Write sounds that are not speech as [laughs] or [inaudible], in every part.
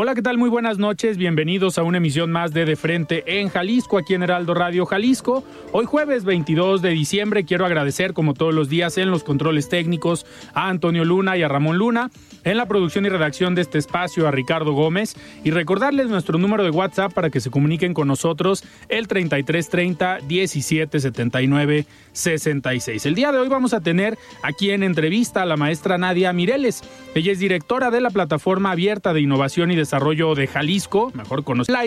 Hola, ¿qué tal? Muy buenas noches. Bienvenidos a una emisión más de De Frente en Jalisco, aquí en Heraldo Radio Jalisco. Hoy jueves 22 de diciembre quiero agradecer, como todos los días, en los controles técnicos a Antonio Luna y a Ramón Luna, en la producción y redacción de este espacio a Ricardo Gómez y recordarles nuestro número de WhatsApp para que se comuniquen con nosotros, el 3330 1779 66. El día de hoy vamos a tener aquí en entrevista a la maestra Nadia Mireles. Ella es directora de la plataforma abierta de innovación y desarrollo de Jalisco, mejor conocida.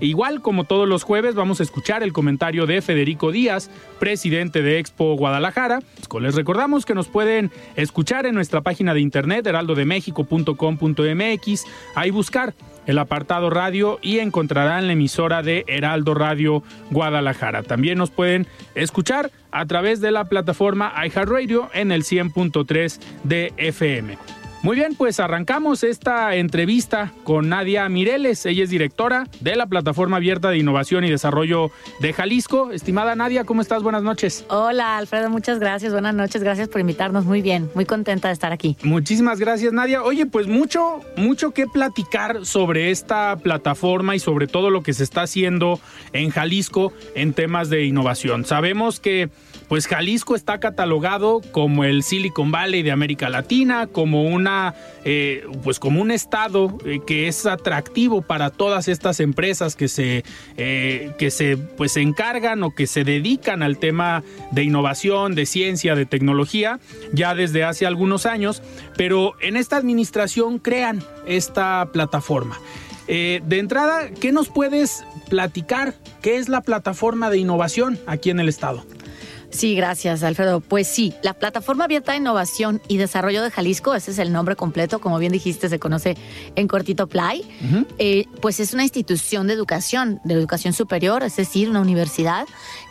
Igual como todos los jueves vamos a escuchar el comentario de Federico Díaz, presidente de Expo Guadalajara. Les recordamos que nos pueden escuchar en nuestra página de internet heraldodemexico.com.mx, ahí buscar el apartado radio y encontrarán la emisora de Heraldo Radio Guadalajara. También nos pueden escuchar a través de la plataforma iHeartRadio en el 100.3 de FM. Muy bien, pues arrancamos esta entrevista con Nadia Mireles. Ella es directora de la Plataforma Abierta de Innovación y Desarrollo de Jalisco. Estimada Nadia, ¿cómo estás? Buenas noches. Hola, Alfredo, muchas gracias. Buenas noches, gracias por invitarnos. Muy bien, muy contenta de estar aquí. Muchísimas gracias, Nadia. Oye, pues mucho, mucho que platicar sobre esta plataforma y sobre todo lo que se está haciendo en Jalisco en temas de innovación. Sabemos que pues Jalisco está catalogado como el Silicon Valley de América Latina, como una, eh, pues como un estado eh, que es atractivo para todas estas empresas que se, eh, que se, pues se encargan o que se dedican al tema de innovación, de ciencia, de tecnología, ya desde hace algunos años, pero en esta administración crean esta plataforma. de entrada, ¿qué nos puedes platicar? ¿Qué es la plataforma de innovación aquí en el estado? Sí, gracias, Alfredo. Pues sí, la Plataforma Abierta de Innovación y Desarrollo de Jalisco, ese es el nombre completo, como bien dijiste, se conoce en cortito Play, eh, pues es una institución de educación, de educación superior, es decir, una universidad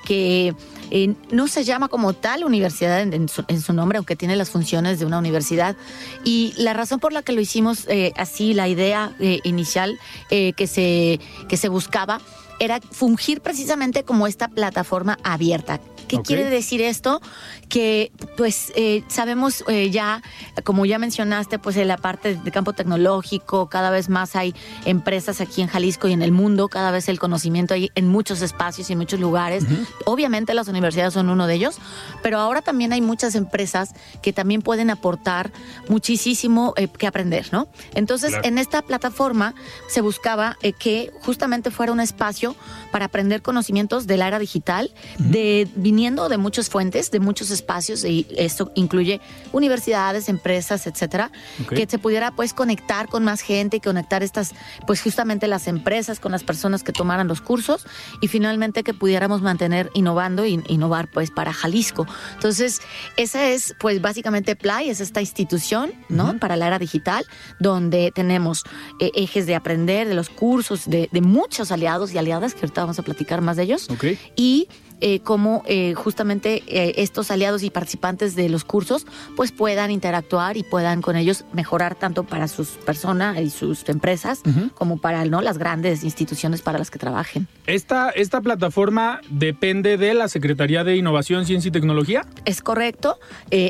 que eh, no se llama como tal universidad en, su, nombre, aunque tiene las funciones de una universidad. Y la razón por la que lo hicimos eh, así, la idea inicial que, se, que se buscaba, era fungir precisamente como esta plataforma abierta. ¿Qué quiere decir esto? Que pues eh, sabemos eh, ya, como ya mencionaste, pues en la parte de campo tecnológico, cada vez más hay empresas aquí en Jalisco y en el mundo, cada vez el conocimiento hay en muchos espacios y en muchos lugares. Obviamente las universidades son uno de ellos, pero ahora también hay muchas empresas que también pueden aportar muchísimo eh, que aprender, ¿no? Entonces, en esta plataforma se buscaba que justamente fuera un espacio para aprender conocimientos de la era digital, de viniendo de muchas fuentes, de muchos espacios, y esto incluye universidades, empresas, etcétera, que se pudiera pues conectar con más gente y conectar estas, pues justamente las empresas con las personas que tomaran los cursos y finalmente que pudiéramos mantener innovando e innovar pues para Jalisco. Entonces, esa es pues básicamente Play, es esta institución, ¿no? Para la era digital, donde tenemos eh, ejes de aprender, de los cursos, de, de muchos aliados y aliadas que ahorita vamos a platicar más de ellos. Y eh, cómo eh, justamente eh, estos aliados y participantes de los cursos pues puedan interactuar y puedan con ellos mejorar tanto para sus personas y sus empresas como para ¿no? las grandes instituciones para las que trabajen. ¿Esta, ¿Esta plataforma depende de la Secretaría de Innovación, Ciencia y Tecnología? Es correcto.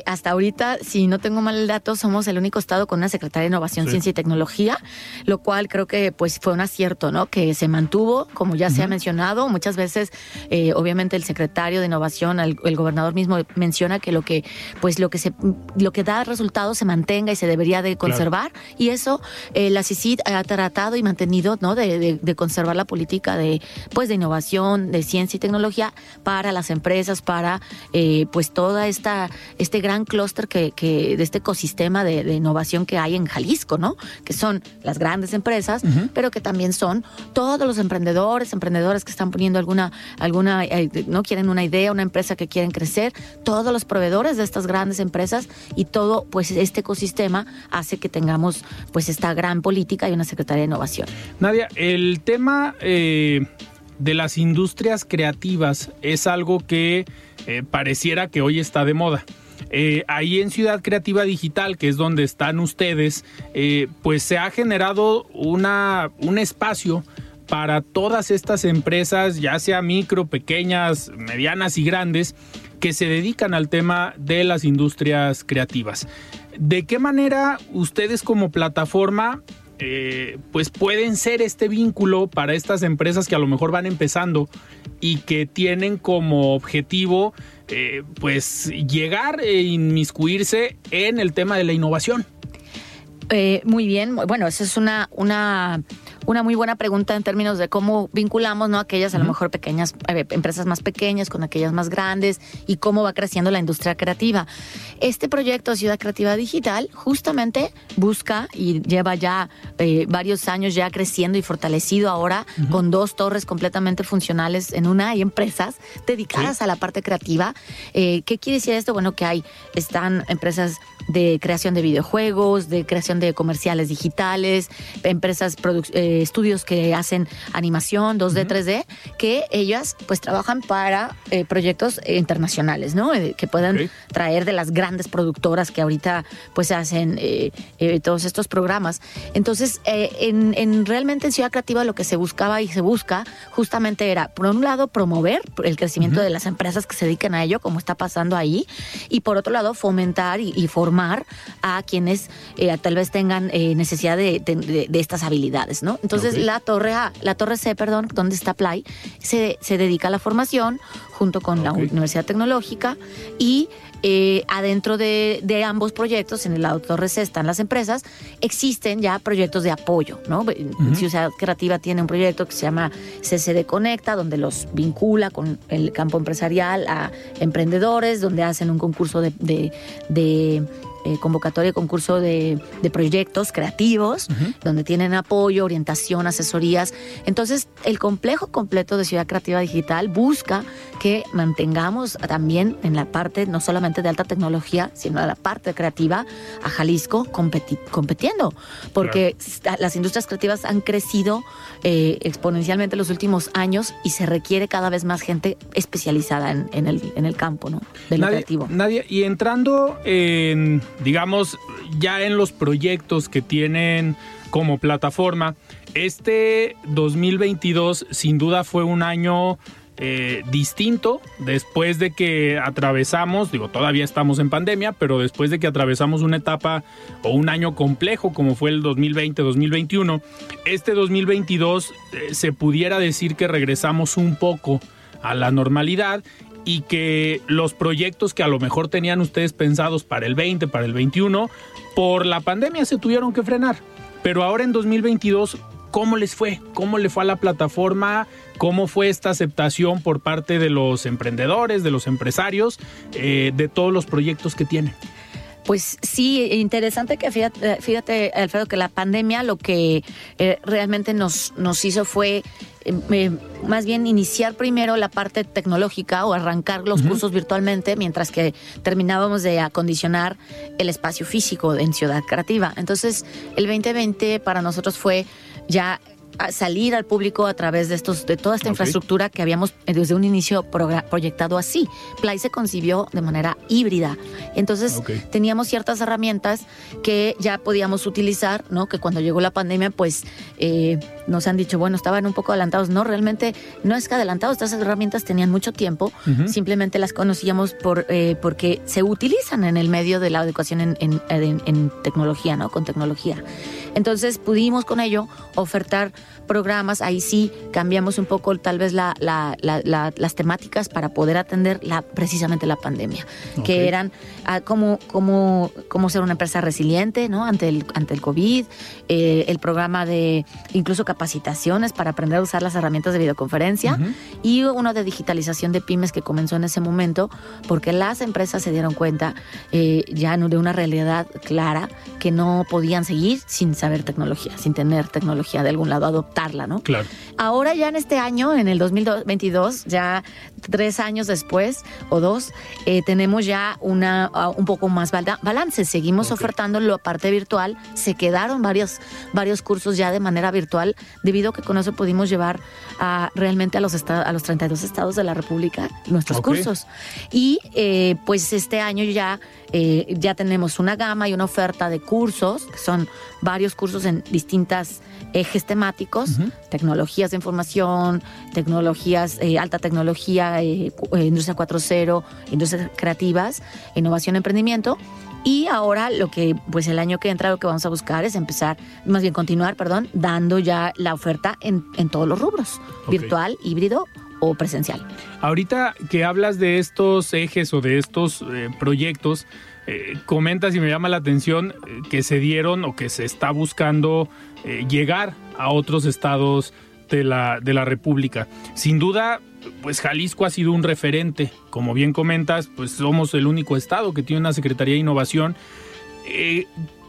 hasta ahorita, si no tengo mal el dato, somos el único estado con una Secretaría de Innovación, Ciencia y Tecnología, lo cual creo que pues fue un acierto, ¿no? Que se mantuvo, como ya se ha mencionado, muchas veces, obviamente el secretario de Innovación, el, gobernador mismo menciona que lo que, pues lo que se, lo que da resultados se mantenga y se debería de conservar. Y eso eh, la CICID ha tratado y mantenido, ¿no? De, conservar la política de, pues, de innovación, de ciencia y tecnología para las empresas, para, eh, pues, toda esta, este gran clúster que, que, de este ecosistema de, innovación que hay en Jalisco, ¿no? Que son las grandes empresas, pero que también son todos los emprendedores, emprendedores que están poniendo alguna, alguna, eh, no quieren una idea, una empresa que quieren crecer, todos los proveedores de estas grandes empresas y todo, pues, este ecosistema hace que tengamos, pues, esta gran política y una Secretaría de Innovación. Nadia, el tema eh, de las industrias creativas es algo que eh, pareciera que hoy está de moda. Eh, ahí en Ciudad Creativa Digital, que es donde están ustedes, pues se ha generado una, un espacio para todas estas empresas, ya sea micro, pequeñas, medianas y grandes, que se dedican al tema de las industrias creativas. ¿De qué manera ustedes como plataforma eh, pues pueden ser este vínculo para estas empresas que a lo mejor van empezando y que tienen como objetivo eh, pues llegar e inmiscuirse en el tema de la innovación. Eh, muy bien, bueno, esa es una, una una muy buena pregunta en términos de cómo vinculamos ¿no? aquellas a lo mejor pequeñas, eh, empresas más pequeñas con aquellas más grandes y cómo va creciendo la industria creativa. Este proyecto Ciudad Creativa Digital justamente busca y lleva ya eh, varios años ya creciendo y fortalecido ahora con dos torres completamente funcionales en una. Hay empresas dedicadas a la parte creativa. Eh, ¿Qué quiere decir esto? Bueno, que hay, están empresas de creación de videojuegos, de creación de comerciales digitales, empresas, eh, estudios que hacen animación 2D, 3D, que ellas pues trabajan para eh, proyectos internacionales, ¿no? Eh, que puedan traer de las grandes productoras que ahorita pues hacen todos estos programas. Entonces, en, en, realmente en Ciudad Creativa lo que se buscaba y se busca justamente era, por un lado, promover el crecimiento de las empresas que se dedican a ello, como está pasando ahí, y por otro lado, fomentar y, y formar a quienes eh, tal vez tengan eh, necesidad de, estas habilidades, ¿no? Entonces la torre A, la torre C, perdón, donde está Play, se, se dedica a la formación junto con la Universidad Tecnológica y eh, adentro de, ambos proyectos, en el lado Torre C están las empresas, existen ya proyectos de apoyo, ¿no? Ciudad Creativa tiene un proyecto que se llama CCD Conecta, donde los vincula con el campo empresarial a emprendedores, donde hacen un concurso de eh, convocatoria de concurso de, proyectos creativos, donde tienen apoyo, orientación, asesorías. Entonces, el complejo completo de Ciudad Creativa Digital busca que mantengamos también en la parte no solamente de alta tecnología, sino en la parte creativa a Jalisco compitiendo, porque las industrias creativas han crecido eh, exponencialmente en los últimos años y se requiere cada vez más gente especializada en, el, en el campo ¿no? de lo creativo. Nadie, y entrando en digamos, ya en los proyectos que tienen como plataforma, este 2022 sin duda fue un año eh, distinto. Después de que atravesamos, digo, todavía estamos en pandemia, pero después de que atravesamos una etapa o un año complejo como fue el 2020-2021, este 2022 eh, se pudiera decir que regresamos un poco a la normalidad y que los proyectos que a lo mejor tenían ustedes pensados para el 20, para el 21, por la pandemia se tuvieron que frenar. Pero ahora en 2022, ¿cómo les fue? ¿Cómo le fue a la plataforma? ¿Cómo fue esta aceptación por parte de los emprendedores, de los empresarios, eh, de todos los proyectos que tienen? Pues sí, interesante que fíjate, fíjate, Alfredo, que la pandemia lo que eh, realmente nos, nos hizo fue eh, más bien iniciar primero la parte tecnológica o arrancar los cursos virtualmente mientras que terminábamos de acondicionar el espacio físico en Ciudad Creativa. Entonces, el 2020 para nosotros fue ya salir al público a través de estos de toda esta infraestructura que habíamos eh, desde un inicio proyectado así. Play se concibió de manera híbrida. Entonces teníamos ciertas herramientas que ya podíamos utilizar, ¿no? Que cuando llegó la pandemia, pues eh, nos han dicho, bueno, estaban un poco adelantados. No, realmente no es que adelantados, estas herramientas tenían mucho tiempo, simplemente las conocíamos por, eh, porque se utilizan en el medio de la educación en, en, en tecnología, ¿no? Con tecnología. Entonces pudimos con ello ofertar programas, ahí sí cambiamos un poco tal vez la, las temáticas para poder atender la, precisamente la pandemia, que eran ah, cómo, cómo, cómo ser una empresa resiliente ¿no? ante, el, ante el COVID, eh, el programa de incluso capacitaciones para aprender a usar las herramientas de videoconferencia y uno de digitalización de pymes que comenzó en ese momento porque las empresas se dieron cuenta eh, ya de una realidad clara que no podían seguir sin saber tecnología, sin tener tecnología de algún lado, adoptarla, ¿no? Claro. Ahora ya en este año, en el 2022, ya tres años después o dos, eh, tenemos ya una un poco más balance. Seguimos ofertando la parte virtual. Se quedaron varios, varios cursos ya de manera virtual, debido a que con eso pudimos llevar a, realmente a los, a los 32 estados de la República nuestros cursos. Y eh, pues este año ya, eh, ya tenemos una gama y una oferta de cursos, que son varios cursos en distintas ejes temáticos, tecnologías de información, tecnologías, eh, alta tecnología, eh, eh, industria 4.0, industrias creativas, innovación, emprendimiento. Y ahora lo que, pues el año que entra lo que vamos a buscar es empezar, más bien continuar, perdón, dando ya la oferta en, en todos los rubros, virtual, híbrido o presencial. Ahorita que hablas de estos ejes o de estos proyectos, eh, comentas y me llama la atención eh, que se dieron o que se está buscando eh, llegar a otros estados de la, de la República. Sin duda, pues Jalisco ha sido un referente. Como bien comentas, pues somos el único estado que tiene una Secretaría de Innovación.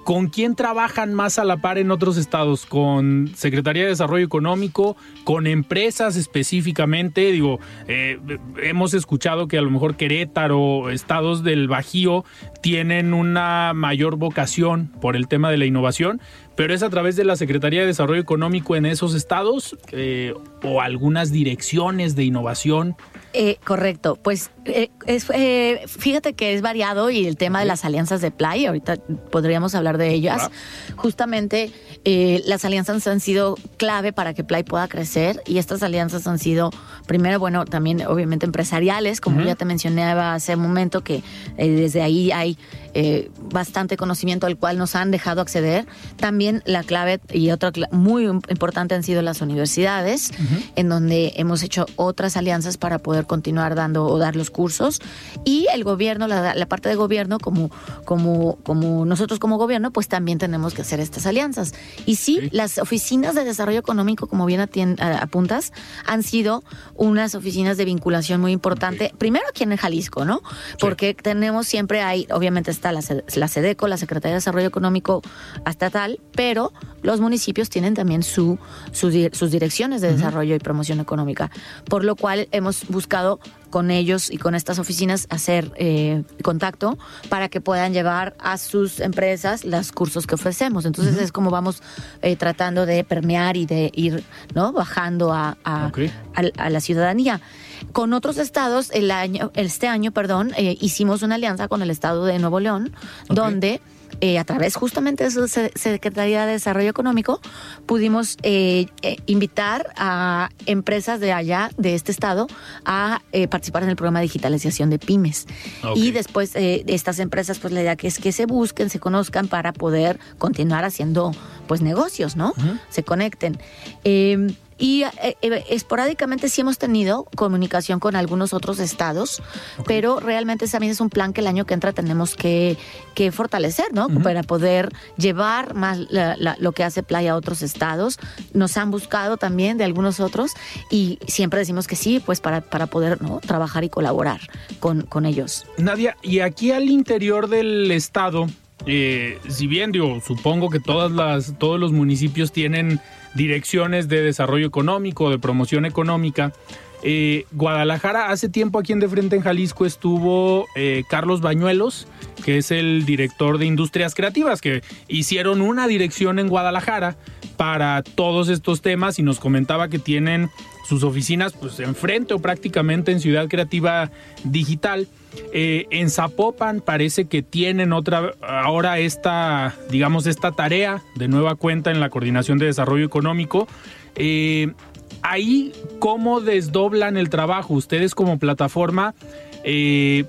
¿Con quién trabajan más a la par en otros estados? ¿Con Secretaría de Desarrollo Económico? ¿Con empresas específicamente? Digo, eh, hemos escuchado que a lo mejor Querétaro, estados del Bajío, tienen una mayor vocación por el tema de la innovación, pero es a través de la Secretaría de Desarrollo Económico en esos estados eh, o algunas direcciones de innovación. Eh, correcto, pues eh, es, eh, fíjate que es variado y el tema de las alianzas de Play, ahorita podríamos hablar de ellas. Justamente eh, las alianzas han sido clave para que Play pueda crecer y estas alianzas han sido, primero, bueno, también obviamente empresariales, como ya te mencionaba hace un momento, que desde ahí hay bastante conocimiento al cual nos han dejado acceder. También la clave y otra muy importante han sido las universidades, en donde hemos hecho otras alianzas para poder continuar dando o dar los cursos y el gobierno, la, parte de gobierno, como, como, como nosotros como gobierno, pues también tenemos que hacer estas alianzas. Y sí, las oficinas de desarrollo económico, como bien apuntas, han sido unas oficinas de vinculación muy importante, primero aquí en Jalisco, ¿no? Porque tenemos siempre hay, obviamente está la, la SEDECO, la Secretaría de Desarrollo Económico estatal, pero los municipios tienen también su, sus direcciones de desarrollo y promoción económica, por lo cual hemos buscado con ellos y con estas oficinas hacer eh, contacto para que puedan llevar a sus empresas los cursos que ofrecemos. Entonces es como vamos eh, tratando de permear y de ir no bajando a, a, la ciudadanía. Con otros estados, el año, este año, perdón, eh, hicimos una alianza con el estado de Nuevo León, donde eh, a través justamente de su Secretaría de Desarrollo Económico, pudimos eh, eh, invitar a empresas de allá, de este estado, a participar en el programa de digitalización de pymes. Y después estas empresas, pues la idea que es que se busquen, se conozcan para poder continuar haciendo pues negocios, ¿no? Se conecten. Y eh, eh, esporádicamente sí hemos tenido comunicación con algunos otros estados, pero realmente también es un plan que el año que entra tenemos que, que fortalecer, ¿no? Para poder llevar más lo que hace Playa a otros estados. Nos han buscado también de algunos otros y siempre decimos que sí, pues para, para poder ¿no? trabajar y colaborar con, con ellos. Nadia, y aquí al interior del estado, eh, si bien digo, supongo que todas las, todos los municipios tienen direcciones de desarrollo económico, de promoción económica. Eh, Guadalajara, hace tiempo aquí en De Frente en Jalisco estuvo eh, Carlos Bañuelos, que es el director de Industrias Creativas, que hicieron una dirección en Guadalajara para todos estos temas y nos comentaba que tienen sus oficinas pues enfrente o prácticamente en Ciudad Creativa Digital. Eh, en Zapopan parece que tienen otra, ahora esta, digamos, esta tarea de nueva cuenta en la coordinación de desarrollo económico. Ahí, ¿cómo desdoblan el trabajo? Ustedes como plataforma, eh,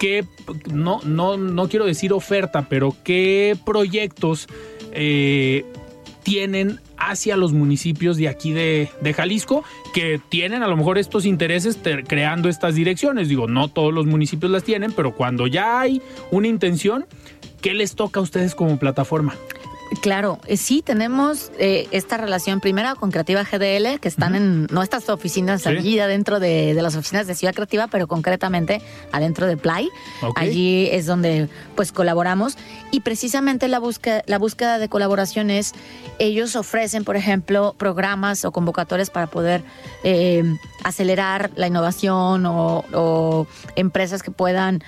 ¿qué, no, no, no quiero decir oferta, pero qué proyectos tienen hacia los municipios de aquí de, Jalisco que tienen a lo mejor estos intereses creando estas direcciones. Digo, no todos los municipios las tienen, pero cuando ya hay una intención, ¿qué les toca a ustedes como plataforma? Claro, eh, sí tenemos eh, esta relación primera con Creativa GDL, que están en nuestras oficinas allí adentro de, las oficinas de Ciudad Creativa, pero concretamente adentro de Play. Allí es donde pues colaboramos. Y precisamente la búsqueda, la búsqueda de colaboración es, ellos ofrecen, por ejemplo, programas o convocatorias para poder eh, acelerar la innovación o, empresas que puedan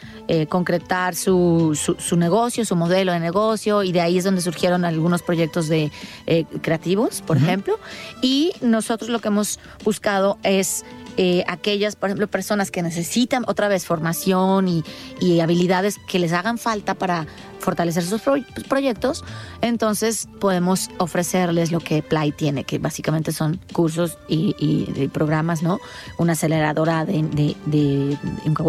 concretar su, su negocio, su modelo de negocio y de ahí es donde surgieron algunos proyectos de eh, creativos, por ejemplo, y nosotros lo que hemos buscado es eh, aquellas, por ejemplo, personas que necesitan otra vez formación y, y habilidades que les hagan falta para fortalecer sus proyectos, entonces podemos ofrecerles lo que Play tiene, que básicamente son cursos y, programas, ¿no? Una aceleradora de,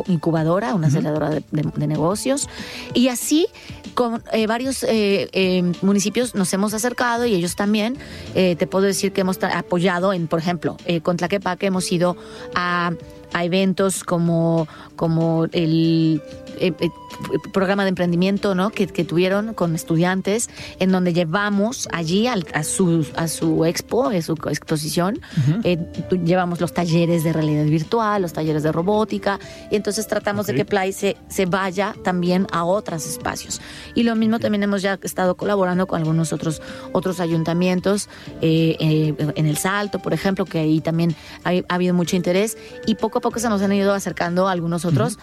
incubadora, una aceleradora de, negocios. Y así con eh, varios eh, eh, municipios nos hemos acercado y ellos también. te puedo decir que hemos apoyado en, por ejemplo, con Tlaquepaque hemos ido a a eventos como, como el eh, eh, programa de emprendimiento ¿no? que, tuvieron con estudiantes, en donde llevamos allí a, su, a su expo, a su exposición, eh, llevamos los talleres de realidad virtual, los talleres de robótica, y entonces tratamos de que Play se, se vaya también a otros espacios. Y lo mismo también hemos ya estado colaborando con algunos otros, otros ayuntamientos, en El Salto, por ejemplo, que ahí también ha, habido mucho interés, y poco a poco se nos han ido acercando algunos otros.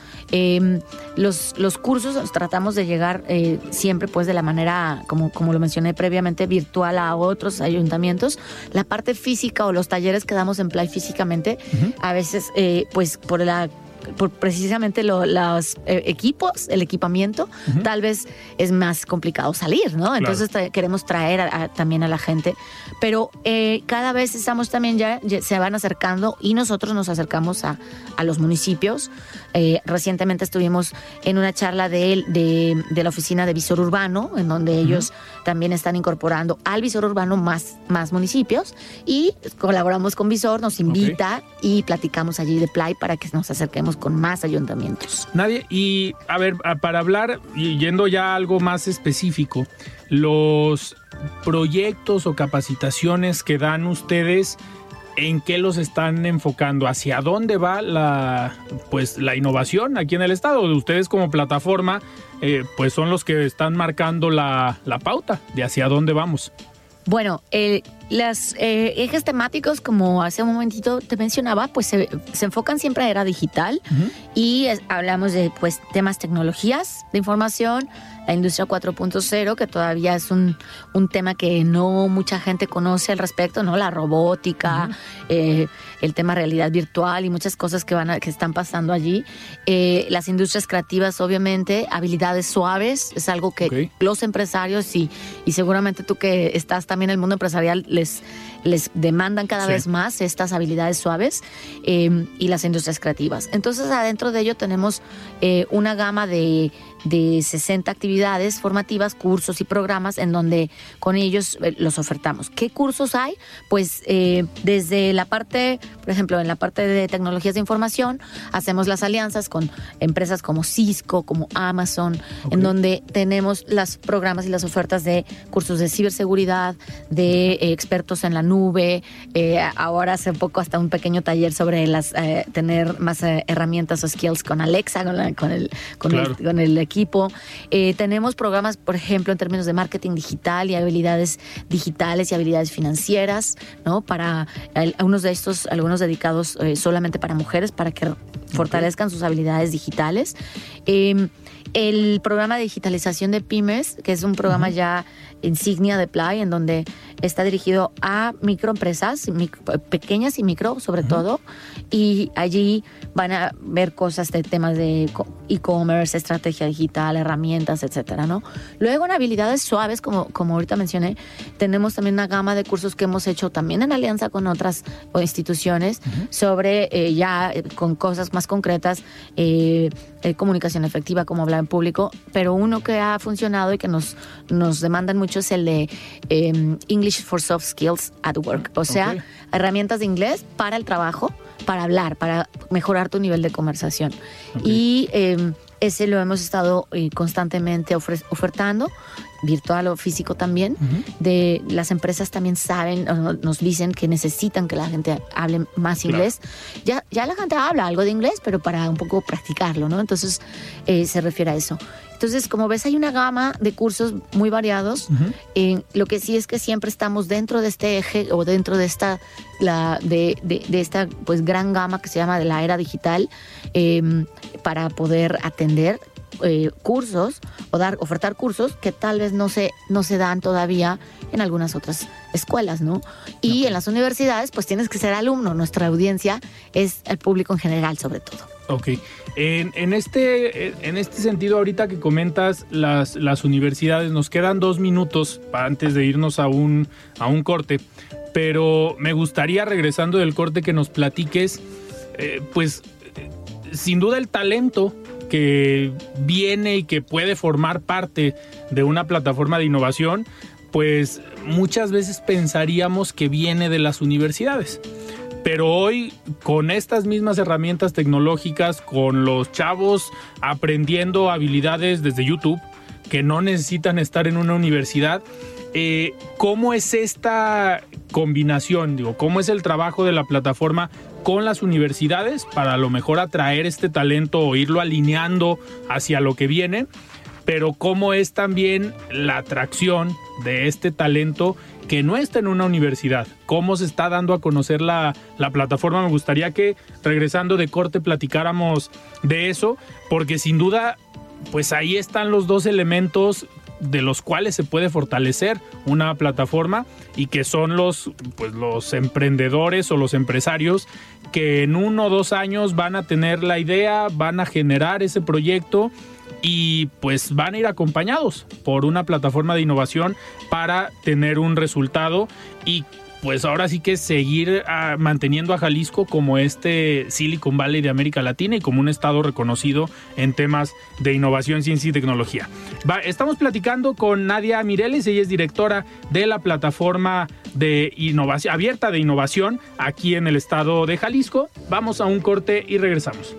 Los, cursos tratamos de llegar eh, siempre pues de la manera, como, como lo mencioné previamente, virtual a otros ayuntamientos. La parte física o los talleres que damos en Play físicamente, a veces eh, pues por la por precisamente los eh, equipos, el equipamiento, tal vez es más complicado salir, ¿no? Entonces queremos traer también a la gente, pero eh, cada vez estamos también ya, se van acercando y nosotros nos acercamos a, a los municipios. Eh, recientemente estuvimos en una charla de, de, de, la oficina de visor urbano, en donde ellos también están incorporando al visor urbano más, más municipios y colaboramos con visor, nos invita y platicamos allí de Play para que nos acerquemos con más ayuntamientos. Nadie, y a ver, para hablar, yendo ya a algo más específico, los proyectos o capacitaciones que dan ustedes, ¿en qué los están enfocando? ¿Hacia dónde va la, pues, la innovación aquí en el estado? Ustedes como plataforma, eh, pues son los que están marcando la, la pauta de hacia dónde vamos. Bueno, eh, los eh, ejes temáticos, como hace un momentito te mencionaba, pues se, enfocan siempre a era digital y hablamos de pues temas tecnologías de información, la industria 4.0, que todavía es un, un, tema que no mucha gente conoce al respecto, ¿no? La robótica, eh, el tema realidad virtual y muchas cosas que, van que están pasando allí. Eh, las industrias creativas, obviamente, habilidades suaves, es algo que los empresarios y, y seguramente tú que estás también en el mundo empresarial les, les demandan cada vez más estas habilidades suaves eh, y las industrias creativas. Entonces, adentro de ello tenemos una gama de de 60 actividades formativas, cursos y programas en donde con ellos eh, los ofertamos. ¿Qué cursos hay? Pues eh, desde la parte, por ejemplo, en la parte de tecnologías de información, hacemos las alianzas con empresas como Cisco, como Amazon, en donde tenemos los programas y las ofertas de cursos de ciberseguridad, de eh, expertos en la nube, ahora hace poco hasta un pequeño taller sobre las tener más herramientas o skills con Alexa, con, el, con, el, con el equipo. Eh, tenemos programas, por ejemplo, en términos de marketing digital y habilidades digitales y habilidades financieras, ¿no? Para algunos de estos, algunos dedicados eh, solamente para mujeres, para que fortalezcan sus habilidades digitales. Em, el programa de digitalización de pymes, que es un programa ya insignia de Play, en donde está dirigido a microempresas, pequeñas y micro sobre todo, y allí van a ver cosas de temas de e-commerce, estrategia digital, herramientas, etcétera, ¿no? Luego en habilidades suaves, como, como ahorita mencioné, tenemos también una gama de cursos que hemos hecho también en alianza con otras instituciones sobre eh, ya eh, con cosas más concretas, eh, comunicación efectiva, como hablar en público, pero uno que ha funcionado y que nos, nos demandan mucho es el de em, English for Soft Skills at Work, o sea, herramientas de inglés para el trabajo, para hablar, para mejorar tu nivel de conversación. Y em, ese lo hemos estado eh, constantemente ofertando virtual o físico también. De las empresas también saben, nos dicen que necesitan que la gente hable más inglés. Ya, ya la gente habla algo de inglés, pero para un poco practicarlo, ¿no? Entonces eh, se refiere a eso. Entonces, como ves, hay una gama de cursos muy variados. Eh, lo que sí es que siempre estamos dentro de este eje o dentro de esta, la, de, de, esta pues, gran gama que se llama de la era digital eh, para poder atender eh, cursos o dar, ofertar cursos que tal vez no se, no se dan todavía en algunas otras escuelas, ¿no? Y en las universidades, pues tienes que ser alumno. Nuestra audiencia es el público en general, sobre todo. Ok. En, este, en este sentido, ahorita que comentas las, las universidades, nos quedan dos minutos antes de irnos a un, a un corte, pero me gustaría, regresando del corte, que nos platiques, eh, pues, eh, sin duda el talento que viene y que puede formar parte de una plataforma de innovación, pues muchas veces pensaríamos que viene de las universidades. Pero hoy, con estas mismas herramientas tecnológicas, con los chavos aprendiendo habilidades desde YouTube, que no necesitan estar en una universidad, eh, ¿cómo es esta combinación? Digo, ¿cómo es el trabajo de la plataforma con las universidades para a lo mejor atraer este talento o irlo alineando hacia lo que viene? Pero cómo es también la atracción de este talento que no está en una universidad. ¿Cómo se está dando a conocer la, la, plataforma? Me gustaría que regresando de corte platicáramos de eso, porque sin duda, pues ahí están los dos elementos de los cuales se puede fortalecer una plataforma y que son los, pues, los emprendedores o los empresarios que en uno o dos años van a tener la idea, van a generar ese proyecto y pues van a ir acompañados por una plataforma de innovación para tener un resultado y pues ahora sí que seguir ah, manteniendo a Jalisco como este Silicon Valley de América Latina y como un estado reconocido en temas de innovación, ciencia y tecnología. estamos platicando con Nadia Mireles, ella es directora de la plataforma de innovación abierta de innovación aquí en el estado de Jalisco. Vamos a un corte y regresamos.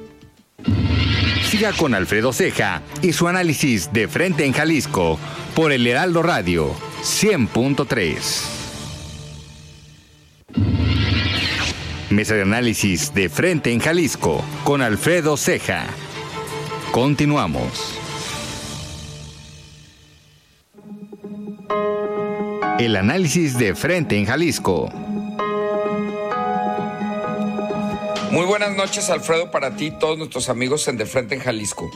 Siga con Alfredo Ceja y su análisis de frente en Jalisco por el Heraldo Radio 100.3. Mesa de análisis de frente en Jalisco con Alfredo Ceja. Continuamos. El análisis de frente en Jalisco. Muy buenas noches, Alfredo, para ti y todos nuestros amigos en De Frente en Jalisco.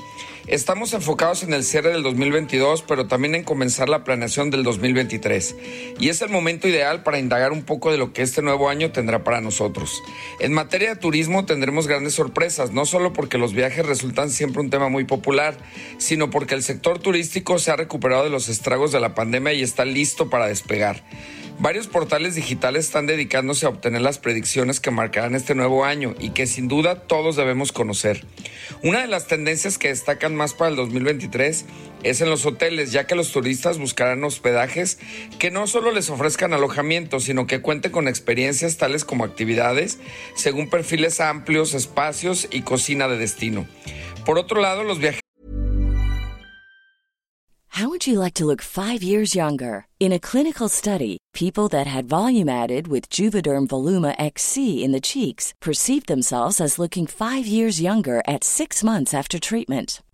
Estamos enfocados en el cierre del 2022, pero también en comenzar la planeación del 2023. Y es el momento ideal para indagar un poco de lo que este nuevo año tendrá para nosotros. En materia de turismo tendremos grandes sorpresas, no solo porque los viajes resultan siempre un tema muy popular, sino porque el sector turístico se ha recuperado de los estragos de la pandemia y está listo para despegar. Varios portales digitales están dedicándose a obtener las predicciones que marcarán este nuevo año y que sin duda todos debemos conocer. Una de las tendencias que destacan más para el 2023 es en los hoteles, ya que los turistas buscarán hospedajes que no solo les ofrezcan alojamiento, sino que cuenten con experiencias tales como actividades, según perfiles amplios, espacios y cocina de destino. Por otro lado, los viajeros How would you like to look 5 years younger? In a clinical study, people that had volume added with Juvederm Voluma XC in the cheeks perceived themselves as looking 5 years younger at 6 months after treatment.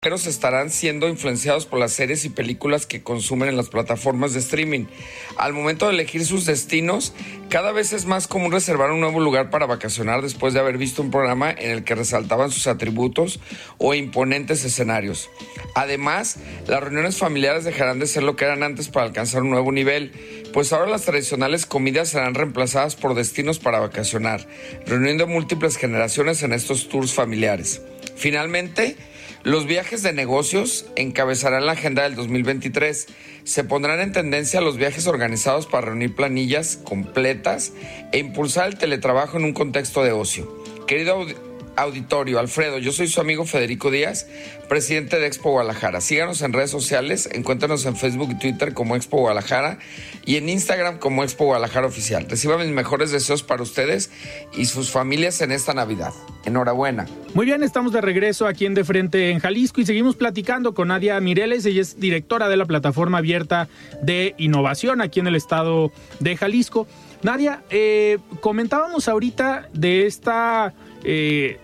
Estarán siendo influenciados por las series y películas que consumen en las plataformas de streaming. Al momento de elegir sus destinos, cada vez es más común reservar un nuevo lugar para vacacionar después de haber visto un programa en el que resaltaban sus atributos o imponentes escenarios. Además, las reuniones familiares dejarán de ser lo que eran antes para alcanzar un nuevo nivel, pues ahora las tradicionales comidas serán reemplazadas por destinos para vacacionar, reuniendo múltiples generaciones en estos tours familiares. Finalmente, los viajes de negocios encabezarán la agenda del 2023. Se pondrán en tendencia los viajes organizados para reunir planillas completas e impulsar el teletrabajo en un contexto de ocio. Querido auditorio, Alfredo, yo soy su amigo Federico Díaz, presidente de Expo Guadalajara. Síganos en redes sociales, encuéntranos en Facebook y Twitter como Expo Guadalajara y en Instagram como Expo Guadalajara Oficial. Reciba mis mejores deseos para ustedes y sus familias en esta Navidad. Enhorabuena. Muy bien, estamos de regreso aquí en De Frente en Jalisco y seguimos platicando con Nadia Mireles. Ella es directora de la plataforma abierta de innovación aquí en el estado de Jalisco. Nadia, eh, comentábamos ahorita de esta eh,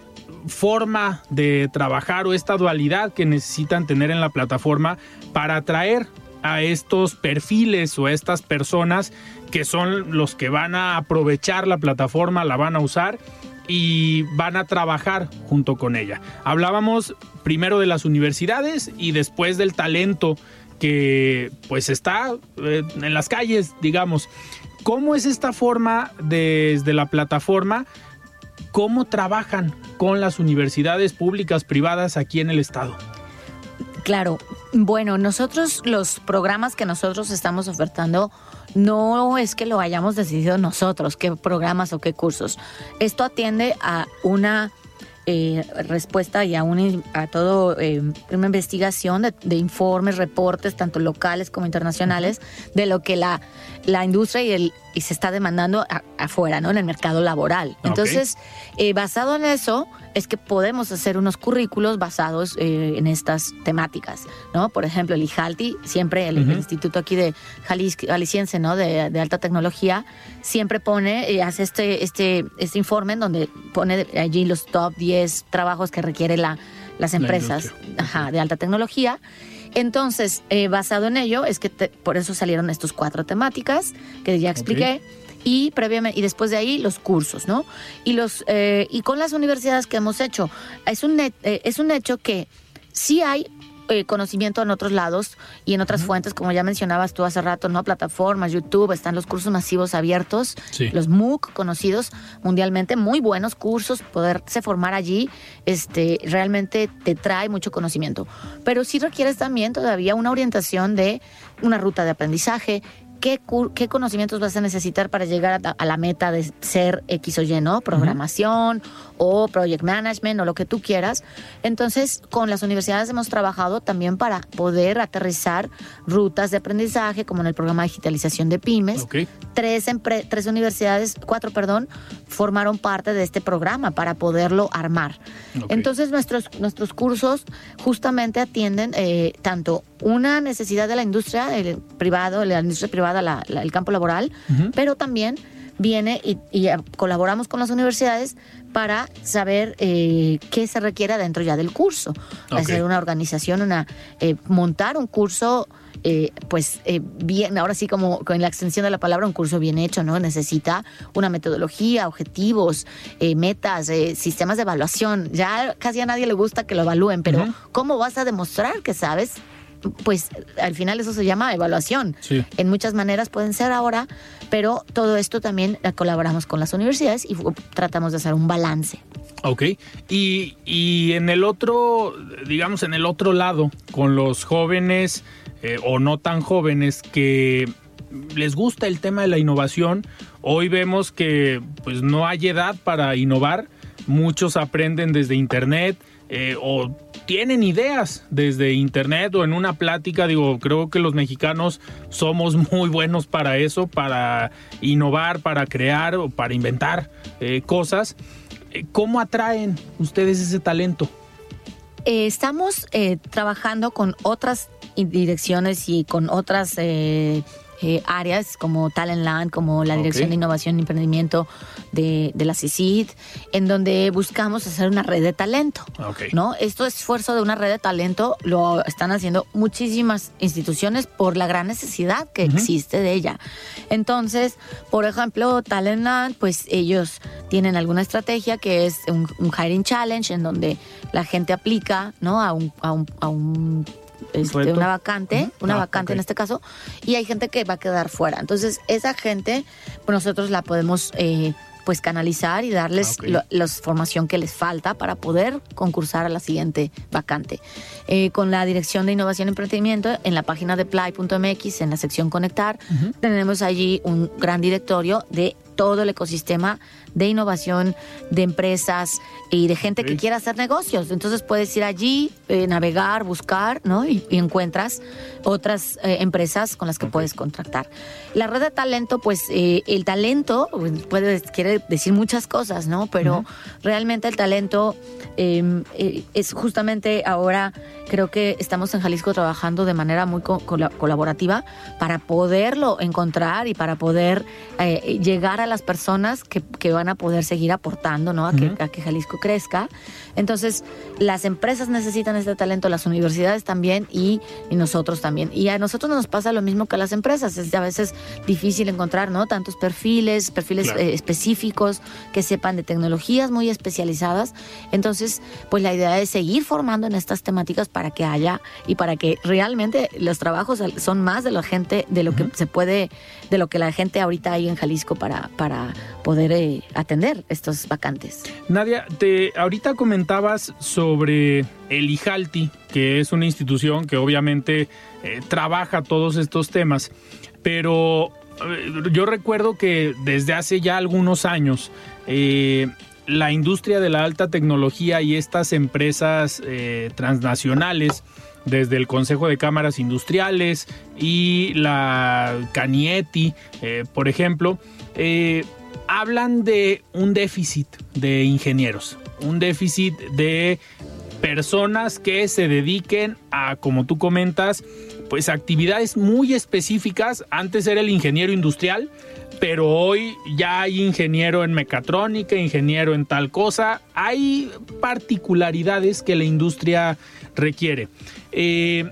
forma de trabajar o esta dualidad que necesitan tener en la plataforma para atraer a estos perfiles o a estas personas que son los que van a aprovechar la plataforma, la van a usar y van a trabajar junto con ella. Hablábamos primero de las universidades y después del talento que pues está eh, en las calles, digamos. ¿Cómo es esta forma desde la plataforma ¿Cómo trabajan con las universidades públicas, privadas aquí en el estado? Claro, bueno, nosotros los programas que nosotros estamos ofertando no es que lo hayamos decidido nosotros, qué programas o qué cursos. Esto atiende a una eh, respuesta y a, un, a todo eh, una investigación de, informes, reportes, tanto locales como internacionales, de lo que la, la industria y, el, y se está demandando afuera, ¿no? En el mercado laboral. Entonces, eh, basado en eso, es que podemos hacer unos currículos basados eh, en estas temáticas, ¿no? Por ejemplo, el IJALTI, siempre el, Instituto aquí de Jalisciense, ¿no? De, alta tecnología, siempre pone, eh, hace este, este, este informe en donde pone allí los top 10 trabajos que requiere la, las empresas de alta tecnología. Entonces, eh, basado en ello, es que por eso salieron estas cuatro temáticas que ya expliqué. Y previamente, y después de ahí los cursos, ¿no? Y los eh, y con las universidades que hemos hecho, es un, eh, es un hecho que sí hay eh, conocimiento en otros lados y en otras fuentes, como ya mencionabas tú hace rato, ¿no? Plataformas, YouTube, están los cursos masivos abiertos, los MOOC conocidos mundialmente, muy buenos cursos, poderse formar allí, este, realmente te trae mucho conocimiento. Pero sí requieres también todavía una orientación de una ruta de aprendizaje, qué, conocimientos vas a necesitar para llegar a, la meta de ser X o Y, ¿no? Programación o project management o lo que tú quieras. Entonces, con las universidades hemos trabajado también para poder aterrizar rutas de aprendizaje, como en el programa de digitalización de pymes. Tres, tres universidades, cuatro, perdón, formaron parte de este programa para poderlo armar. Entonces, nuestros, nuestros cursos justamente atienden eh, tanto una necesidad de la industria el privado, la industria privada, el campo laboral, pero también viene y, eh, colaboramos con las universidades para saber eh, qué se requiere dentro ya del curso. Hacer una organización, una eh, montar un curso. pues bien, ahora sí como con la extensión de la palabra, un curso bien hecho, ¿no? Necesita una metodología, objetivos, metas, sistemas de evaluación. Ya casi a nadie le gusta que lo evalúen, pero ¿cómo vas a demostrar que sabes pues al final eso se llama evaluación. Sí. En muchas maneras pueden ser ahora, pero todo esto también colaboramos con las universidades y tratamos de hacer un balance. Ok. Y, y en el otro, digamos, en el otro lado, con los jóvenes eh, o no tan jóvenes que les gusta el tema de la innovación, hoy vemos que pues no hay edad para innovar. Muchos aprenden desde internet eh, o tienen ideas desde internet o en una plática. Digo, creo que los mexicanos somos [laughs] muy buenos para eso, para innovar, para crear o para inventar eh, cosas. Eh, ¿Cómo atraen ustedes ese talento? Eh, estamos trabajando con otras direcciones y con otras eh, áreas como Talentland, como la Dirección de Innovación y Emprendimiento de, de la CICID, en donde buscamos hacer una red de talento. Ok. ¿no? Esto esfuerzo de una red de talento lo están haciendo muchísimas instituciones por la gran necesidad que existe de ella. Entonces, por ejemplo, Talentland, pues ellos tienen alguna estrategia que es un, un hiring challenge en donde la gente aplica, ¿no? A un, a un, a un, este, una vacante, una Ah, vacante en este caso, y hay gente que va a quedar fuera. Entonces, esa gente, pues nosotros la podemos eh, pues canalizar y darles Ah, lo- la formación que les falta para poder concursar a la siguiente vacante. Eh, con la Dirección de Innovación y Emprendimiento, en la página de Play.mx, en la sección Conectar, tenemos allí un gran directorio de todo el ecosistema de innovación, de empresas y de gente que quiera hacer negocios. Entonces puedes ir allí, eh, navegar, buscar, ¿no? Y, y encuentras otras eh, empresas con las que puedes contratar. La red de talento, pues eh, el talento puede, quiere decir muchas cosas, ¿no? Pero realmente el talento eh, es justamente ahora, creo que estamos en Jalisco trabajando de manera muy co- cola- colaborativa para poderlo encontrar y para poder llegar a las personas que, que van a poder seguir aportando, ¿no? A, que, a que Jalisco crezca. Entonces, las empresas necesitan este talento, las universidades también y, y nosotros también. Y a nosotros nos pasa lo mismo que a las empresas. Es a veces difícil encontrar, ¿no? Tantos perfiles, perfiles Claro. eh, específicos que sepan de tecnologías muy especializadas. Entonces, pues la idea es seguir formando en estas temáticas para que haya y para que realmente los trabajos son más de la gente, de lo que se puede, de lo que la gente ahorita hay en Jalisco para, para poder eh, atender estos vacantes. Nadia, te, ahorita comentabas sobre el IJALTI, que es una institución que obviamente eh, trabaja todos estos temas, pero eh, yo recuerdo que desde hace ya algunos años eh, la industria de la alta tecnología y estas empresas transnacionales, desde el Consejo de Cámaras Industriales y la Canieti, por ejemplo, hablan de un déficit de ingenieros, un déficit de personas que se dediquen a, como tú comentas, pues actividades muy específicas. Antes era el ingeniero industrial, pero hoy ya hay ingeniero en mecatrónica, ingeniero en tal cosa. Hay particularidades que la industria requiere. Eh,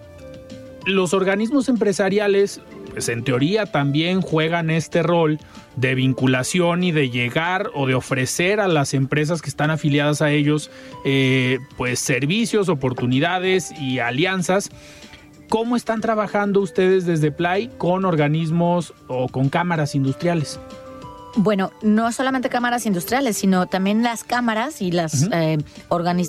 los organismos empresariales, pues en teoría también juegan este rol de vinculación y de llegar o de ofrecer a las empresas que están afiliadas a ellos, eh, pues servicios, oportunidades y alianzas. ¿Cómo están trabajando ustedes desde Play con organismos o con cámaras industriales? Bueno, no solamente cámaras industriales, sino también las cámaras y las, eh,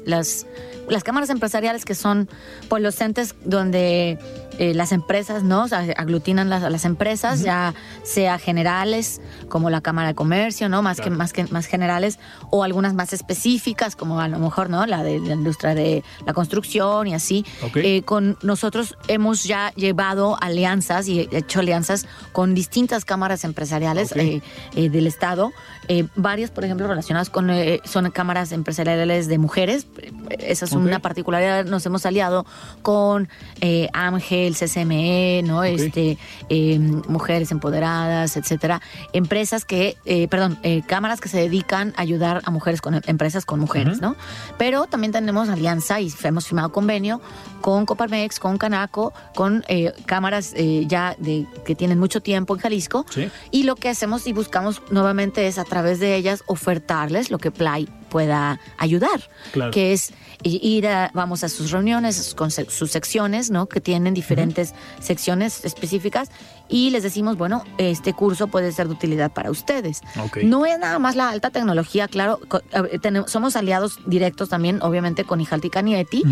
las, las cámaras empresariales que son pues, los entes donde eh, las empresas no O sea, aglutinan las, a las empresas, ya sea generales como la Cámara de Comercio, no más Claro. que más que más generales o algunas más específicas como a lo mejor no la de la industria de la construcción y así. Eh, con nosotros hemos ya llevado alianzas y hecho alianzas con distintas cámaras empresariales eh, del Estado. Varias, por ejemplo, relacionadas con eh, son cámaras empresariales de mujeres. Esa es una particularidad. Nos hemos aliado con eh, AMGEL, CCME, ¿no? Este, eh, mujeres empoderadas, etcétera. Empresas que, eh, perdón, eh, cámaras que se dedican a ayudar a mujeres con empresas con mujeres, ¿no? Pero también tenemos alianza y hemos firmado convenio con Coparmex, con Canaco, con cámaras ya de que tienen mucho tiempo en Jalisco. Sí. Y lo que hacemos y buscamos nuevamente es a través de ellas ofertarles lo que Play pueda ayudar, Claro. que es ir a, vamos a sus reuniones, a sus, secciones, ¿no? Que tienen diferentes secciones específicas y les decimos, bueno, este curso puede ser de utilidad para ustedes. No es nada más la alta tecnología, claro, tenemos- somos aliados directos también, obviamente, con Ijalti Canieti.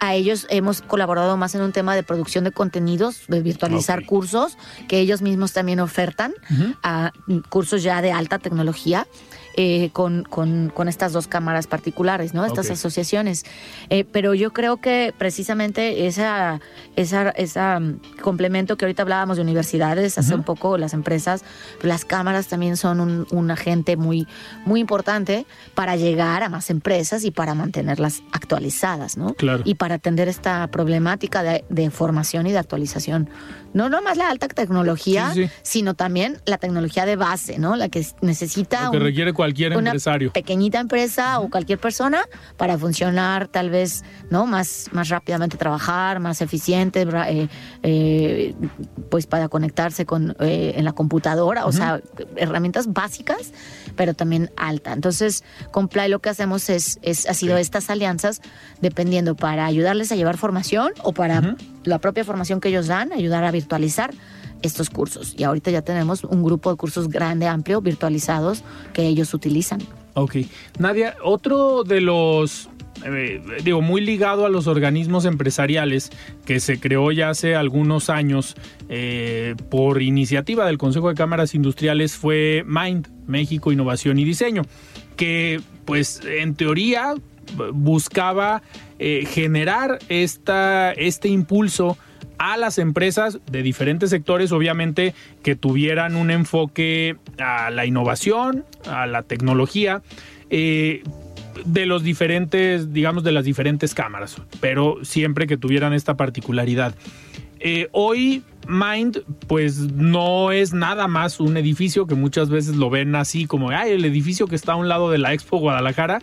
A ellos hemos colaborado más en un tema de producción de contenidos, de virtualizar cursos, que ellos mismos también ofertan, a mm, cursos ya de alta tecnología. Eh, con, con- con estas dos cámaras particulares, ¿no? Estas Ok. asociaciones. Eh, pero yo creo que precisamente esa, esa, esa mm, complemento que ahorita hablábamos de universidades, hace un poco las empresas, las cámaras también son un, un agente muy, muy importante para llegar a más empresas y para mantenerlas actualizadas, ¿no? Claro. Y para atender esta problemática de, de formación y de actualización. No nomás la alta tecnología, Sí, sí. sino también la tecnología de base, ¿no? La que necesita Lo que un- requiere cualquier una empresario. pequeñita empresa o cualquier persona para funcionar tal vez no más más rápidamente trabajar más eficiente eh, eh, pues para conectarse con eh, en la computadora o sea herramientas básicas pero también alta. Entonces con Play lo que hacemos es, es ha sido estas alianzas dependiendo para ayudarles a llevar formación o para la propia formación que ellos dan ayudar a virtualizar estos cursos. Y ahorita ya tenemos un grupo de cursos grande, amplio, virtualizados que ellos utilizan. Ok. Nadia, otro de los, eh, digo, muy ligado a los organismos empresariales que se creó ya hace algunos años eh, por iniciativa del Consejo de Cámaras Industriales fue MIND, México Innovación y Diseño, que pues en teoría buscaba eh, generar esta, este impulso a las empresas de diferentes sectores, obviamente, que tuvieran un enfoque a la innovación, a la tecnología, eh, de los diferentes, digamos, de las diferentes cámaras, pero siempre que tuvieran esta particularidad. Eh, hoy Mind, pues no es nada más un edificio que muchas veces lo ven así como, ay, el edificio que está a un lado de la Expo Guadalajara,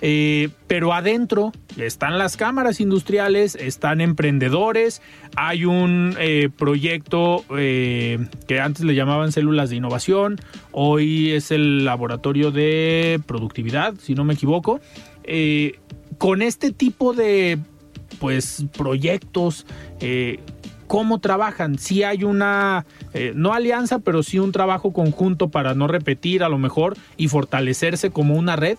eh, pero adentro están las cámaras industriales, están emprendedores, hay un eh, proyecto eh, que antes le llamaban células de innovación, hoy es el laboratorio de productividad, si no me equivoco. Con este tipo de pues proyectos cómo trabajan si hay una eh, no alianza pero sí un trabajo conjunto para no repetir a lo mejor y fortalecerse como una red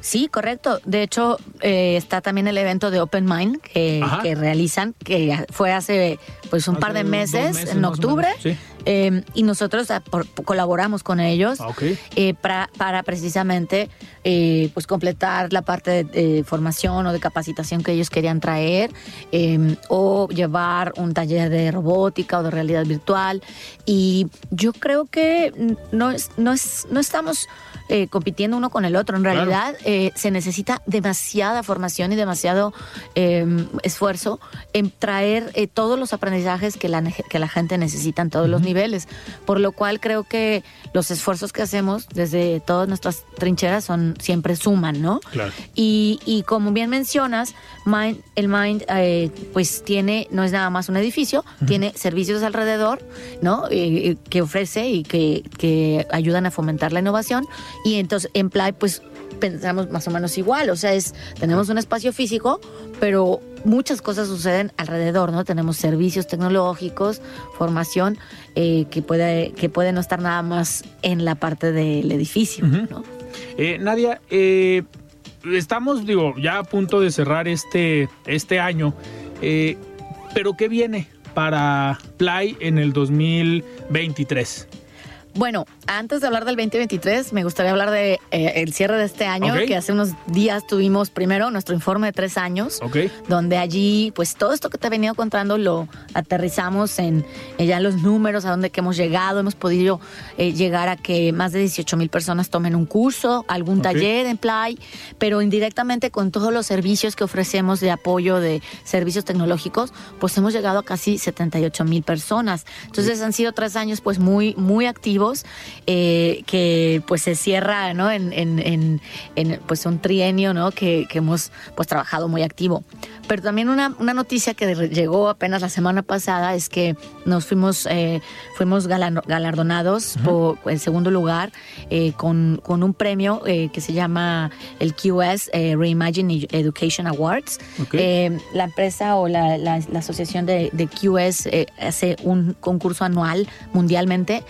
Sí, correcto. De hecho, eh, está también el evento de Open Mind que, realizan, que fue hace pues un Hace par de meses, meses, en octubre. menos, sí. Eh, y nosotros ah, por- colaboramos con ellos Ah, eh, para, para precisamente eh, pues completar la parte de, formación o de capacitación que ellos querían traer eh, o llevar un taller de robótica o de realidad virtual y yo creo que no es, no es no estamos eh, compitiendo uno con el otro en Claro. realidad eh, se necesita demasiada formación y demasiado eh, esfuerzo en traer eh, todos los aprendizajes que la, que la gente necesita en todos los niveles. Por lo cual creo que los esfuerzos que hacemos desde todas nuestras trincheras son siempre suman, ¿no? Claro. Y, y como bien mencionas, Mind, el Mind eh, pues tiene, no es nada más un edificio, tiene servicios alrededor, ¿no? Eh, que ofrece y que, que ayudan a fomentar la innovación. Y entonces en Play pues pensamos más o menos igual, o sea, es tenemos un espacio físico, pero muchas cosas suceden alrededor, ¿no? Tenemos servicios tecnológicos, formación eh, que puede que puede no estar nada más en la parte del edificio, ¿no? Eh, Nadia, eh, estamos, digo, ya a punto de cerrar este, este año, pero ¿qué viene para Play en el 2023? Bueno, antes de hablar del 2023, me gustaría hablar de eh, el cierre de este año, que hace unos días tuvimos primero nuestro informe de tres años, ¿Ok? donde allí, pues todo esto que te he venido contando lo aterrizamos en, en ya los números, a dónde que hemos llegado, hemos podido eh, llegar a que más de 18 mil personas tomen un curso, algún taller en Play, pero indirectamente con todos los servicios que ofrecemos de apoyo de servicios tecnológicos, pues hemos llegado a casi 78 mil personas. Entonces han sido tres años pues muy, muy activos eh, que pues se cierra ¿no? en, en, en, en, pues un trienio ¿no? que, que hemos pues trabajado muy activo. Pero también una, una noticia que llegó apenas la semana pasada es que nos fuimos, eh, fuimos galardonados por el segundo lugar eh, con, con, un premio eh, que se llama el QS Reimagine Education Awards. la empresa o la, la, asociación de, de QS hace un concurso anual mundialmente,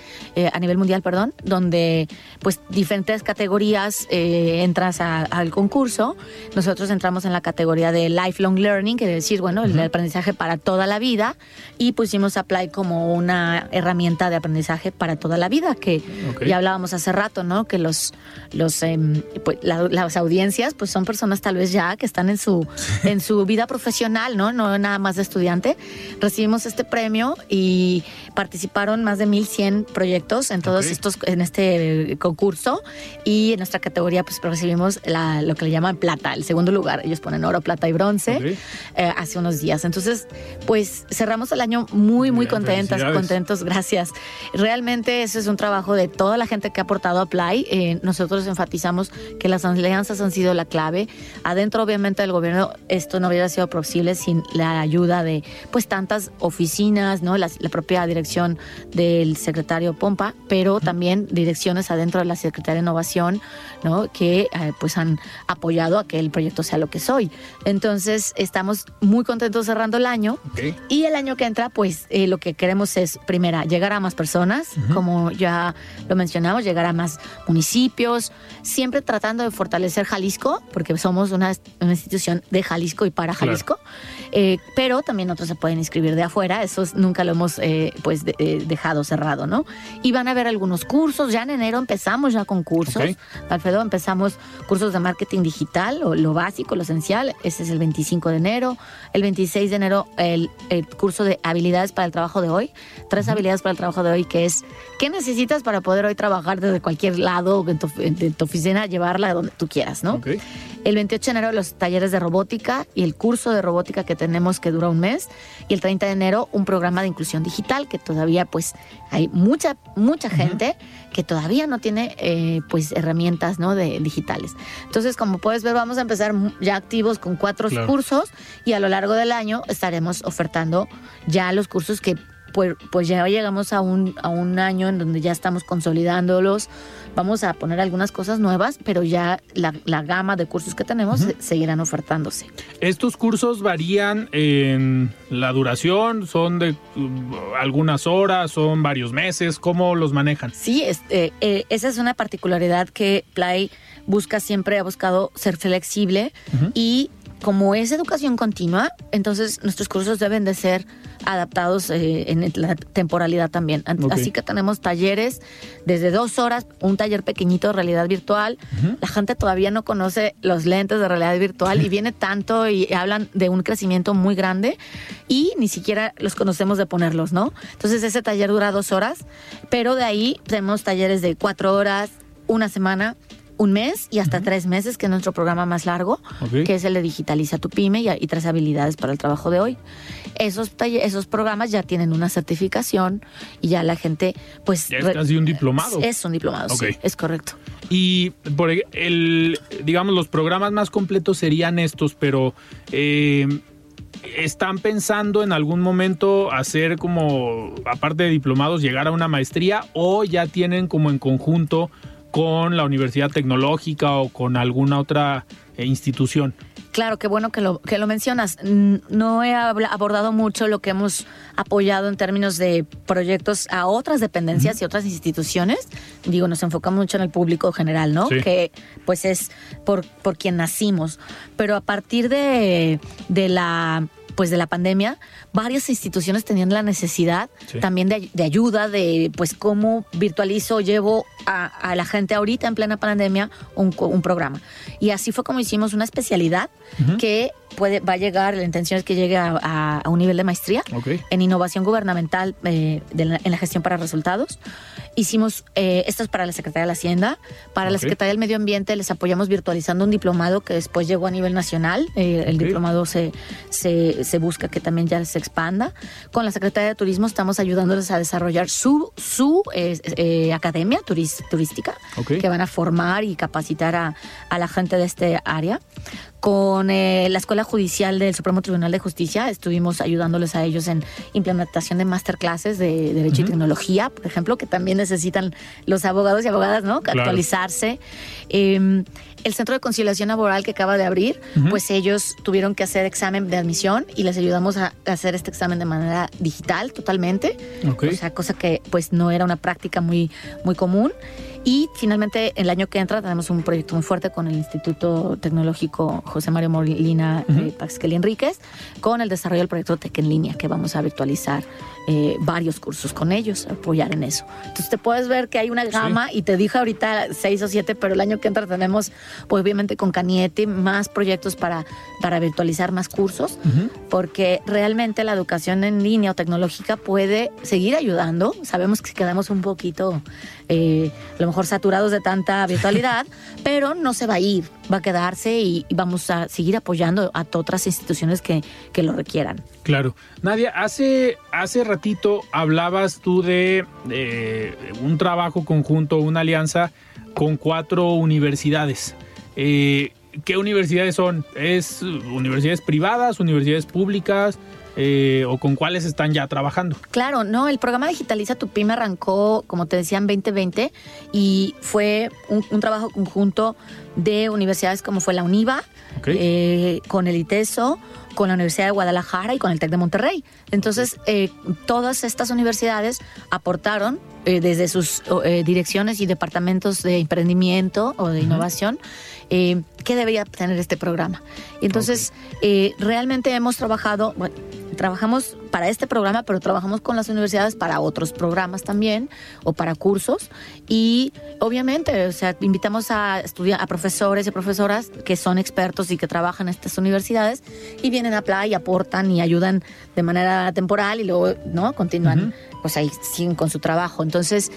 a nivel mundial, perdón, donde pues diferentes categorías entras al concurso. Nosotros entramos en la categoría de Lifelong Learning que decir, bueno, el aprendizaje para toda la vida, y pusimos Apply como una herramienta de aprendizaje para toda la vida, que ya hablábamos hace rato, ¿no? Que los, los em, pues, las audiencias, pues son personas tal vez ya que están en su, en su vida profesional, ¿no? No nada más de estudiante. Recibimos este premio y participaron más de 1100 proyectos en todos estos, en este concurso, y en nuestra categoría, pues recibimos la, lo que le llaman plata, el segundo lugar. Ellos ponen oro, plata y bronce. Eh, hace unos días. Entonces, pues cerramos el año muy, muy contentas, contentos, gracias. Realmente ese es un trabajo de toda la gente que ha aportado a Play. Eh, nosotros enfatizamos que las alianzas han sido la clave. Adentro, obviamente, del gobierno esto no hubiera sido posible sin la ayuda de pues tantas oficinas, ¿no? La, propia dirección del secretario Pompa, pero también direcciones adentro de la Secretaría de Innovación, ¿no? Que eh, pues han apoyado a que el proyecto sea lo que soy. Entonces, estamos muy contentos cerrando el año. Y el año que entra, pues eh, lo que queremos es, primera, llegar a más personas, como ya lo mencionamos, llegar a más municipios, siempre tratando de fortalecer Jalisco, porque somos una, institución de Jalisco y para Jalisco. Eh, pero también otros se pueden inscribir de afuera, eso nunca lo hemos eh, pues dejado cerrado, ¿no? Y van a haber algunos cursos, ya en enero empezamos ya con cursos. Alfredo, empezamos cursos de marketing digital, o lo básico, lo esencial, ese es el 25 de enero, el 26 de enero el, curso de habilidades para el trabajo de hoy, tres habilidades para el trabajo de hoy, que es qué necesitas para poder hoy trabajar desde cualquier lado en tu, tu oficina, llevarla donde tú quieras, ¿no? El 28 de enero los talleres de robótica y el curso de robótica que tenemos que dura un mes. Y el 30 de enero un programa de inclusión digital que todavía pues hay mucha, mucha gente que todavía no tiene eh, pues herramientas ¿no? de, digitales. Entonces como puedes ver vamos a empezar ya activos con cuatro cursos y a lo largo del año estaremos ofertando ya los cursos que pues, pues ya llegamos a un, a un año en donde ya estamos consolidándolos. Vamos a poner algunas cosas nuevas, pero ya la, gama de cursos que tenemos seguirán ofertándose. ¿Estos cursos varían en la duración? ¿Son de uh, algunas horas? ¿Son varios meses? ¿Cómo los manejan? Sí, este, eh, esa es una particularidad que Play busca siempre, ha buscado ser flexible y como es educación continua, entonces nuestros cursos deben de ser adaptados eh, en la temporalidad también. Así que tenemos talleres desde dos horas, un taller pequeñito de realidad virtual. La gente todavía no conoce los lentes de realidad virtual y viene tanto y hablan de un crecimiento muy grande y ni siquiera los conocemos de ponerlos, ¿no? Entonces ese taller dura dos horas, pero de ahí tenemos talleres de cuatro horas, una semana un mes y hasta tres meses, que es nuestro programa más largo, que es el de Digitaliza tu Pyme y, tres habilidades para el trabajo de hoy. Esos, esos programas ya tienen una certificación y ya la gente, pues... es casi un diplomado. Es, un diplomado, sí, es correcto. Y por el, digamos, los programas más completos serían estos, pero... Eh, ¿Están pensando en algún momento hacer como, aparte de diplomados, llegar a una maestría o ya tienen como en conjunto con la Universidad Tecnológica o con alguna otra eh, institución. Claro, qué bueno que lo, que lo mencionas. No he abordado mucho lo que hemos apoyado en términos de proyectos a otras dependencias y otras instituciones. Digo, nos enfocamos mucho en el público general, ¿no? Que pues es por, por quien nacimos. Pero a partir de, de la pues de la pandemia, varias instituciones tenían la necesidad también de, ayuda, de pues cómo virtualizo, llevo a, la gente ahorita en plena pandemia un, programa. Y así fue como hicimos una especialidad que puede, va a llegar, la intención es que llegue a, un nivel de maestría en innovación gubernamental eh, en la gestión para resultados. Hicimos, eh, esto es para la Secretaría de la Hacienda, para la Secretaría del Medio Ambiente les apoyamos virtualizando un diplomado que después llegó a nivel nacional. Eh, el diplomado se, se, busca que también ya se expanda. Con la Secretaría de Turismo estamos ayudándoles a desarrollar su, su academia turística, que van a formar y capacitar a, a la gente de este área. Con eh, la Escuela Judicial del Supremo Tribunal de Justicia estuvimos ayudándoles a ellos en implementación de masterclasses de Derecho y Tecnología, por ejemplo, que también necesitan los abogados y abogadas, ¿no? Actualizarse. Em, el Centro de Conciliación Laboral que acaba de abrir, pues ellos tuvieron que hacer examen de admisión y les ayudamos a hacer este examen de manera digital totalmente. O sea, cosa que pues no era una práctica muy, muy común. Y finalmente, el año que entra tenemos un proyecto muy fuerte con el Instituto Tecnológico José Mario Molina uh Enríquez, con el desarrollo del proyecto Tech en línea, que vamos a virtualizar eh, varios cursos con ellos, apoyar en eso. Entonces te puedes ver que hay una gama y te dije ahorita seis o siete, pero el año que entra tenemos, pues, obviamente con Caniete, más proyectos para, para virtualizar más cursos, porque realmente la educación en línea o tecnológica puede seguir ayudando. Sabemos que quedamos un poquito, eh, a lo mejor saturados de tanta virtualidad, [laughs] pero no se va a ir, va a quedarse y, vamos a seguir apoyando a otras instituciones que, que lo requieran. Claro. Nadia, hace, hace ratito hablabas tú de un trabajo conjunto, una alianza con cuatro universidades. Eh, ¿Qué universidades son? ¿Es universidades privadas, universidades públicas? Eh, o con cuáles están ya trabajando. Claro, no, el programa Digitaliza tu PYME arrancó, como te decía, en 2020 y fue un, trabajo conjunto de universidades como fue la UNIVA, eh, con el ITESO, con la Universidad de Guadalajara y con el TEC de Monterrey. Entonces, eh, todas estas universidades aportaron desde sus direcciones y departamentos de emprendimiento o de innovación qué debería tener este programa. Entonces, realmente hemos trabajado, bueno, trabajamos para este programa, pero trabajamos con las universidades para otros programas también o para cursos. Y obviamente, o sea, invitamos a a profesores y profesoras que son expertos y que trabajan en estas universidades y vienen a Play y aportan y ayudan de manera temporal y luego, ¿no? Continúan, pues ahí siguen con su trabajo. Entonces,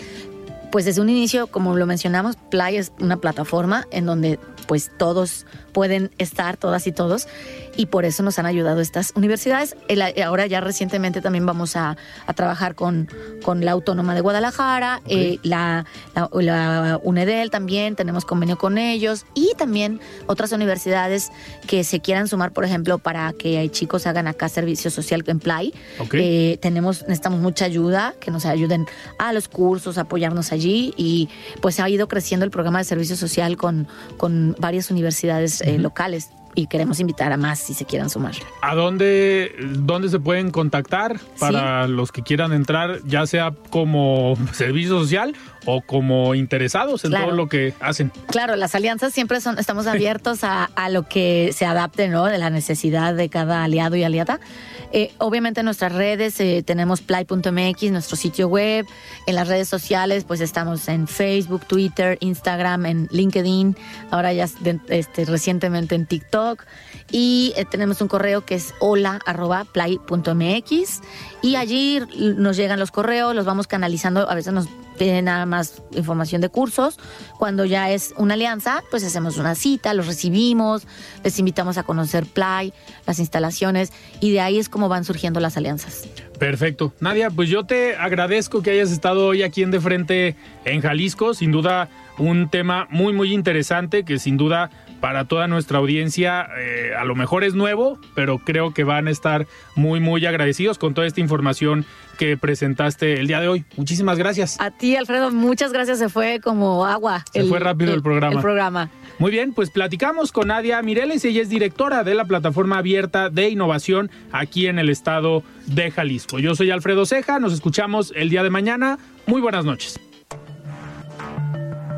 pues desde un inicio, como lo mencionamos, Play es una plataforma en donde pues todos pueden estar, todas y todos, y por eso nos han ayudado estas universidades. ahora ya recientemente también vamos a, trabajar con, con, la Autónoma de Guadalajara, eh, la, la, UNEDEL también, tenemos convenio con ellos, y también otras universidades que se quieran sumar, por ejemplo, para que chicos hagan acá servicio social en Play. Eh, tenemos, necesitamos mucha ayuda, que nos ayuden a los cursos, apoyarnos allí, y pues ha ido creciendo el programa de servicio social con, con varias universidades eh, locales y queremos invitar a más si se quieran sumar. ¿A dónde, dónde se pueden contactar para los que quieran entrar, ya sea como servicio social o como interesados en todo lo que hacen? Claro, las alianzas siempre son, estamos [laughs] abiertos a, a, lo que se adapte, ¿no? De la necesidad de cada aliado y aliada. Eh, obviamente en nuestras redes eh, tenemos play.mx, nuestro sitio web. En las redes sociales, pues estamos en Facebook, Twitter, Instagram, en LinkedIn. Ahora ya este, recientemente en TikTok. Y eh, tenemos un correo que es hola.play.mx. Y allí nos llegan los correos, los vamos canalizando. A veces nos piden nada más información de cursos. Cuando ya es una alianza, pues hacemos una cita, los recibimos, les invitamos a conocer Play, las instalaciones, y de ahí es como van surgiendo las alianzas. Perfecto. Nadia, pues yo te agradezco que hayas estado hoy aquí en De Frente en Jalisco. Sin duda, un tema muy, muy interesante que sin duda para toda nuestra audiencia eh, a lo mejor es nuevo, pero creo que van a estar muy, muy agradecidos con toda esta información que presentaste el día de hoy. Muchísimas gracias. A ti, Alfredo, muchas gracias. Se fue como agua. Se fue rápido el, programa. El programa. Muy bien, pues platicamos con Nadia Mireles, ella es directora de la plataforma abierta de innovación aquí en el estado de Jalisco. Yo soy Alfredo Ceja, nos escuchamos el día de mañana. Muy buenas noches.